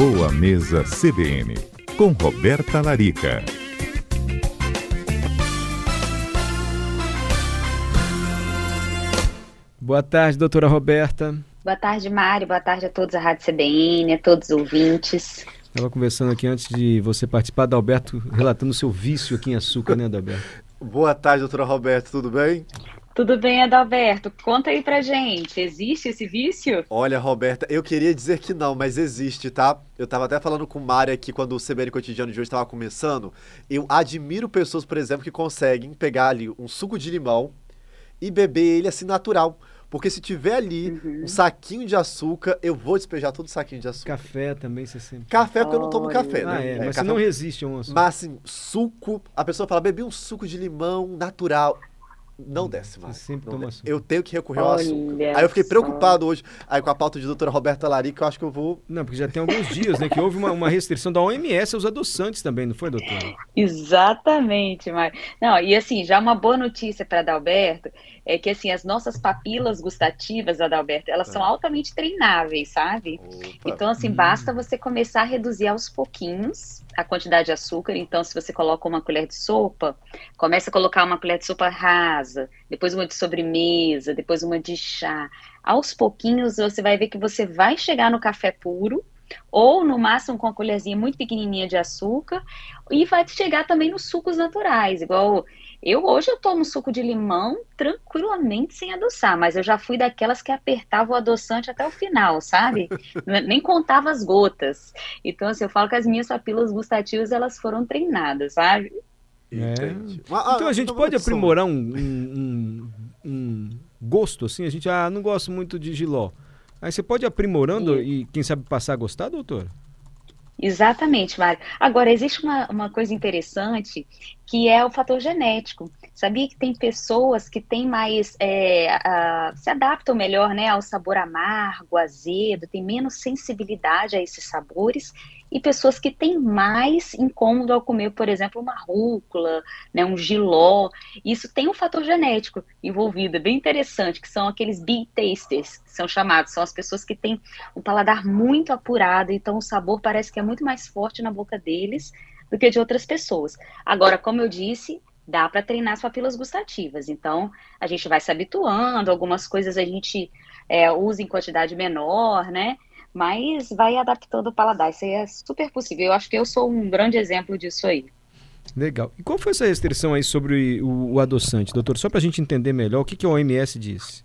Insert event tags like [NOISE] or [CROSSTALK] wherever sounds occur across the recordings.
Boa Mesa CBN, com Roberta Larica. Boa tarde, doutora Roberta. Boa tarde, Mário. Boa tarde a todos a Rádio CBN, a todos os ouvintes. Estava conversando aqui antes de você participar, Adalberto, relatando o seu vício aqui em açúcar, né, Adalberto? Boa tarde, doutora Roberta, tudo bem? Tudo bem, Adalberto? Conta aí pra gente, existe esse vício? Olha, Roberta, eu queria dizer que não, mas existe, tá? Eu tava até falando com o Mário aqui quando o CBN Cotidiano de hoje estava começando. Eu admiro pessoas, por exemplo, que conseguem pegar ali um suco de limão e beber ele assim natural. Porque se tiver ali uhum. um saquinho de açúcar, eu vou despejar todo o saquinho de açúcar. Café também, você sempre. Café, porque eu não tomo café, né? Ah, é, é, mas café... você não resiste a um açúcar. Mas assim, suco, a pessoa fala, bebi um suco de limão natural não desce mais. Sempre toma açúcar. Eu tenho que recorrer ao açúcar. Aí eu fiquei preocupado hoje, aí com a pauta de doutora Roberta Larica, eu acho que eu vou... Não, porque já tem alguns dias, né, que houve uma, uma restrição da OMS aos adoçantes também, não foi, doutora? Exatamente, Mário. Não, e assim, já uma boa notícia para Adalberto é que, assim, as nossas papilas gustativas, Adalberto, elas é. são altamente treináveis, sabe? Opa. Então, assim, hum. basta você começar a reduzir aos pouquinhos a quantidade de açúcar. Então, se você coloca uma colher de sopa, começa a colocar uma colher de sopa rasa, depois uma de sobremesa, depois uma de chá. Aos pouquinhos, você vai ver que você vai chegar no café puro, ou no máximo com uma colherzinha muito pequenininha de açúcar, e vai chegar também nos sucos naturais, igual eu hoje eu tomo suco de limão tranquilamente sem adoçar, mas eu já fui daquelas que apertava o adoçante até o final, sabe? [LAUGHS] Nem contava as gotas. Então, assim, eu falo que as minhas papilas gustativas elas foram treinadas, sabe? É. Então a gente pode aprimorar um, um, um, gosto, assim? A gente, ah, não gosto muito de giló. Aí você pode ir aprimorando e, e quem sabe passar a gostar, doutor? Exatamente, Mário. Agora, existe uma, uma coisa interessante que é o fator genético. Sabia que tem pessoas que têm mais, é, se adaptam melhor né, ao sabor amargo, azedo, tem menos sensibilidade a esses sabores, e pessoas que têm mais incômodo ao comer, por exemplo, uma rúcula, né, um giló. Isso tem um fator genético envolvido, é bem interessante, que são aqueles big tasters, que são chamados, são as pessoas que têm um paladar muito apurado, então o sabor parece que é muito mais forte na boca deles do que de outras pessoas. Agora, como eu disse, dá para treinar as papilas gustativas. Então, a gente vai se habituando, algumas coisas a gente é, usa em quantidade menor, né? Mas vai adaptando o paladar. Isso aí é super possível. Eu acho que eu sou um grande exemplo disso aí. Legal. E qual foi essa restrição aí sobre o, o adoçante, doutor? Só para a gente entender melhor, o que, que a OMS disse?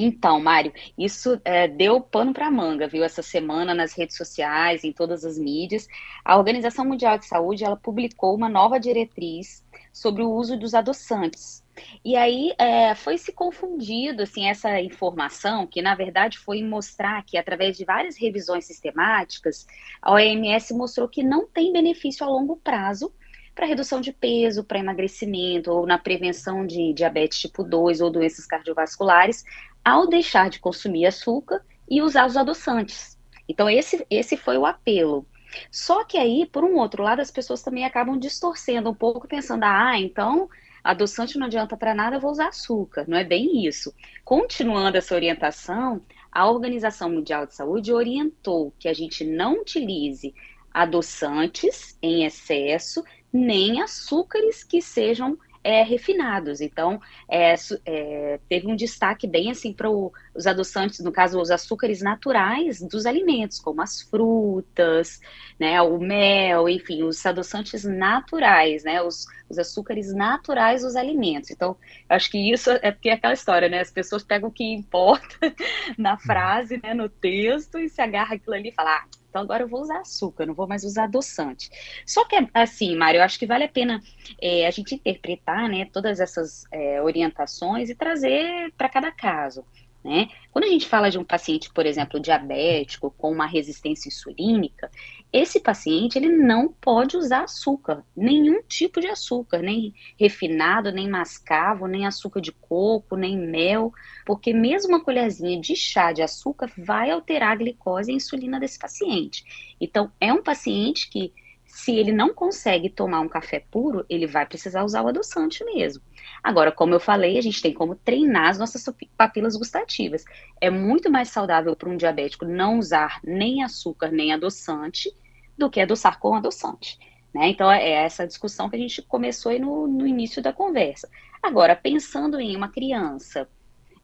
Então, Mário, isso é, deu pano para manga, viu? Essa semana nas redes sociais, em todas as mídias, a Organização Mundial de Saúde ela publicou uma nova diretriz sobre o uso dos adoçantes. E aí é, foi se confundido assim essa informação que na verdade foi mostrar que através de várias revisões sistemáticas a OMS mostrou que não tem benefício a longo prazo para redução de peso, para emagrecimento ou na prevenção de diabetes tipo 2 ou doenças cardiovasculares, ao deixar de consumir açúcar e usar os adoçantes. Então, esse, esse foi o apelo. Só que aí, por um outro lado, as pessoas também acabam distorcendo um pouco, pensando, ah, então adoçante não adianta para nada, eu vou usar açúcar. Não é bem isso. Continuando essa orientação, a Organização Mundial de Saúde orientou que a gente não utilize adoçantes em excesso, nem açúcares que sejam é, refinados. Então, é, é, teve um destaque bem assim para os adoçantes, no caso, os açúcares naturais dos alimentos, como as frutas, né, o mel, enfim, os adoçantes naturais, né, os, os açúcares naturais dos alimentos. Então, acho que isso é porque é aquela história, né, as pessoas pegam o que importa [LAUGHS] na frase, né, no texto, e se agarra aquilo ali e fala, ah, então agora eu vou usar açúcar, não vou mais usar adoçante. Só que, assim, Mário, eu acho que vale a pena é, a gente interpretar né, todas essas é, orientações e trazer para cada caso. Né? Quando a gente fala de um paciente, por exemplo, diabético com uma resistência insulínica, esse paciente ele não pode usar açúcar, nenhum tipo de açúcar, nem refinado, nem mascavo, nem açúcar de coco, nem mel, porque mesmo uma colherzinha de chá de açúcar vai alterar a glicose e a insulina desse paciente. Então, é um paciente que se ele não consegue tomar um café puro, ele vai precisar usar o adoçante mesmo. Agora, como eu falei, a gente tem como treinar as nossas papilas gustativas. É muito mais saudável para um diabético não usar nem açúcar nem adoçante do que adoçar com adoçante. Né? Então, é essa discussão que a gente começou aí no, no início da conversa. Agora, pensando em uma criança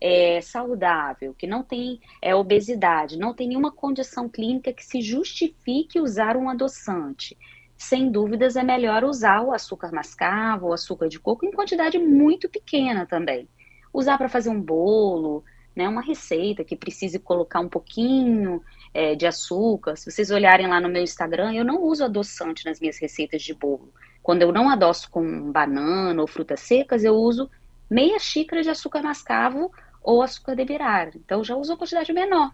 é, saudável, que não tem é, obesidade, não tem nenhuma condição clínica que se justifique usar um adoçante, sem dúvidas é melhor usar o açúcar mascavo, o açúcar de coco em quantidade muito pequena também. Usar para fazer um bolo, né, uma receita que precise colocar um pouquinho é, de açúcar. Se vocês olharem lá no meu Instagram, eu não uso adoçante nas minhas receitas de bolo. Quando eu não adoço com banana ou frutas secas, eu uso meia xícara de açúcar mascavo ou açúcar demerara. Então, já uso uma quantidade menor.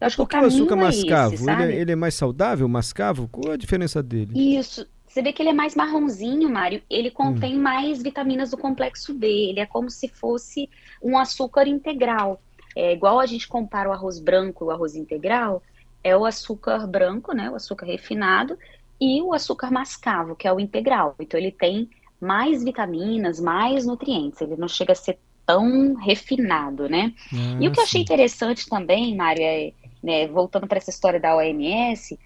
Eu acho Por que o, o açúcar é mascavo? Esse, ele, é, ele, é, mais saudável, mascavo? Qual a diferença dele? Isso. Você vê que ele é mais marronzinho, Mário. Ele contém hum. mais vitaminas do complexo B. Ele é como se fosse um açúcar integral. É igual a gente compara o arroz branco e o arroz integral. É o açúcar branco, né? O açúcar refinado e o açúcar mascavo, que é o integral. Então ele tem mais vitaminas, mais nutrientes. Ele não chega a ser tão refinado, né? Ah, e o que eu achei interessante também, Mário, é, né, voltando para essa história da OMS,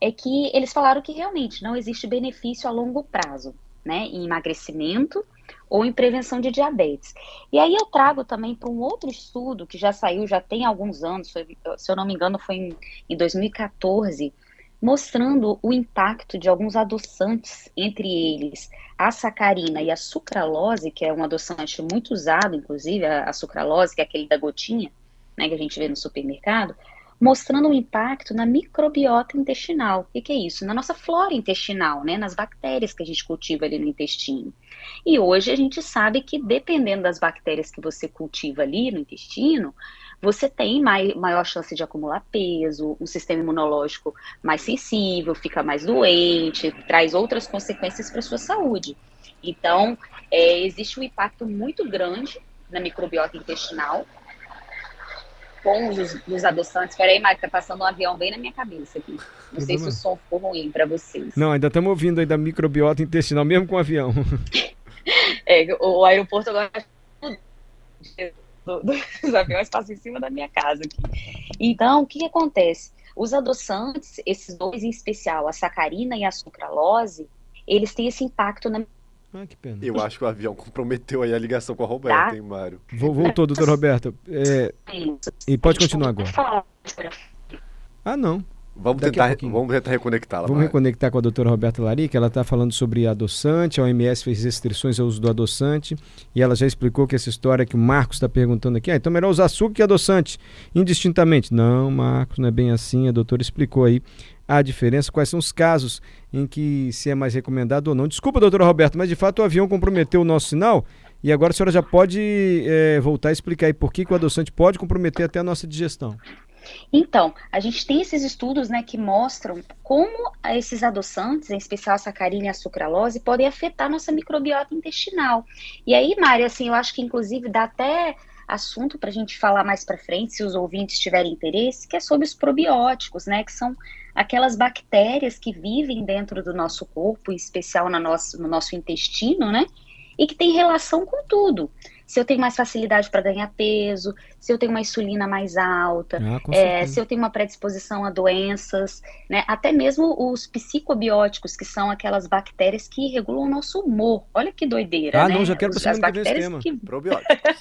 é que eles falaram que realmente não existe benefício a longo prazo, né, em emagrecimento ou em prevenção de diabetes. E aí eu trago também para um outro estudo que já saiu, já tem alguns anos, se eu não me engano foi em, em 2014, mostrando o impacto de alguns adoçantes, entre eles a sacarina e a sucralose, que é um adoçante muito usado, inclusive, a, sucralose, que é aquele da gotinha, né, que a gente vê no supermercado, mostrando um impacto na microbiota intestinal. O que, que, é isso? Na nossa flora intestinal, né, nas bactérias que a gente cultiva ali no intestino. E hoje a gente sabe que, dependendo das bactérias que você cultiva ali no intestino, você tem mai, maior chance de acumular peso, um sistema imunológico mais sensível, fica mais doente, traz outras consequências para a sua saúde. Então, é, existe um impacto muito grande na microbiota intestinal com os, os adoçantes. Peraí, Mário, tá passando um avião bem na minha cabeça aqui. Não sei se o som ficou ruim para vocês. Não, ainda estamos ouvindo aí da microbiota intestinal, mesmo com o avião. [LAUGHS] é, o aeroporto agora do, [LAUGHS] dos aviões passam em cima da minha casa aqui. Então, o que, que acontece? Os adoçantes, esses dois em especial, a sacarina e a sucralose, eles têm esse impacto na ah, que pena. Eu acho que o avião comprometeu aí a ligação com a Roberta, tá? hein, Mário? Voltou, doutor Roberto. É... E pode continuar agora. Ah, não. Vamos tentar, vamos tentar reconectá-la. Vamos reconectar com a doutora Roberta Lari, que ela está falando sobre adoçante. A OMS fez restrições ao uso do adoçante e ela já explicou que essa história que o Marcos está perguntando aqui, ah, então é melhor usar açúcar que adoçante, indistintamente. Não, Marcos, não é bem assim. A doutora explicou aí a diferença, quais são os casos em que se é mais recomendado ou não. Desculpa, doutora Roberta, mas de fato o avião comprometeu o nosso sinal e agora a senhora já pode é, voltar a explicar aí por que, que o adoçante pode comprometer até a nossa digestão. Então, a gente tem esses estudos né, que mostram como esses adoçantes, em especial a sacarina e a sucralose, podem afetar nossa microbiota intestinal. E aí, Mária, assim, eu acho que inclusive dá até assunto para a gente falar mais para frente, se os ouvintes tiverem interesse, que é sobre os probióticos, né, que são aquelas bactérias que vivem dentro do nosso corpo, em especial no nosso, no nosso intestino, né, e que tem relação com tudo se eu tenho mais facilidade para ganhar peso, se eu tenho uma insulina mais alta, ah, é, se eu tenho uma predisposição a doenças, né? Até mesmo os psicobióticos, que são aquelas bactérias que regulam o nosso humor. Olha que doideira, ah, né? não, já quero para semana que vem esse tema. Que...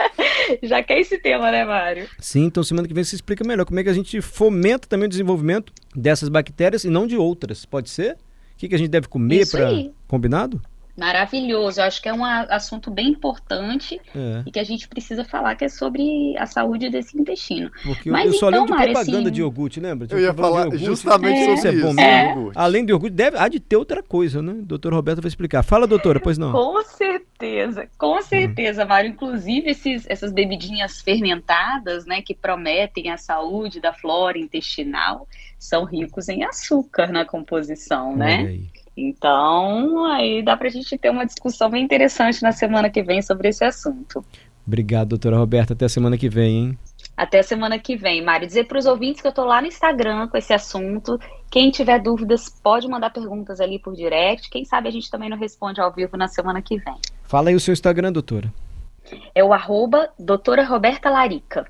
[LAUGHS] já quer esse tema, né, Mário? Sim, então semana que vem você explica melhor como é que a gente fomenta também o desenvolvimento dessas bactérias e não de outras. Pode ser? O que, que a gente deve comer para combinado? Maravilhoso. Eu acho que é um assunto bem importante é. e que a gente precisa falar, que é sobre a saúde desse intestino. Porque Mas eu só então, lembro de propaganda assim... de iogurte, lembra? De eu ia falar justamente é. sobre isso. É bom Além de iogurte, deve, há de ter outra coisa, né? Doutor Roberto vai explicar. Fala, doutora, pois não. Com certeza, com certeza, uhum. Mário. Inclusive, esses, essas bebidinhas fermentadas, né, que prometem a saúde da flora intestinal, são ricos em açúcar na composição, né? Então, aí dá para a gente ter uma discussão bem interessante na semana que vem sobre esse assunto. Obrigado, doutora Roberta. Até a semana que vem, hein? Até a semana que vem, Mário. Dizer para os ouvintes que eu estou lá no Instagram com esse assunto. Quem tiver dúvidas, pode mandar perguntas ali por direct. Quem sabe a gente também não responde ao vivo na semana que vem. Fala aí o seu Instagram, doutora. É o arroba doutora Roberta Larica.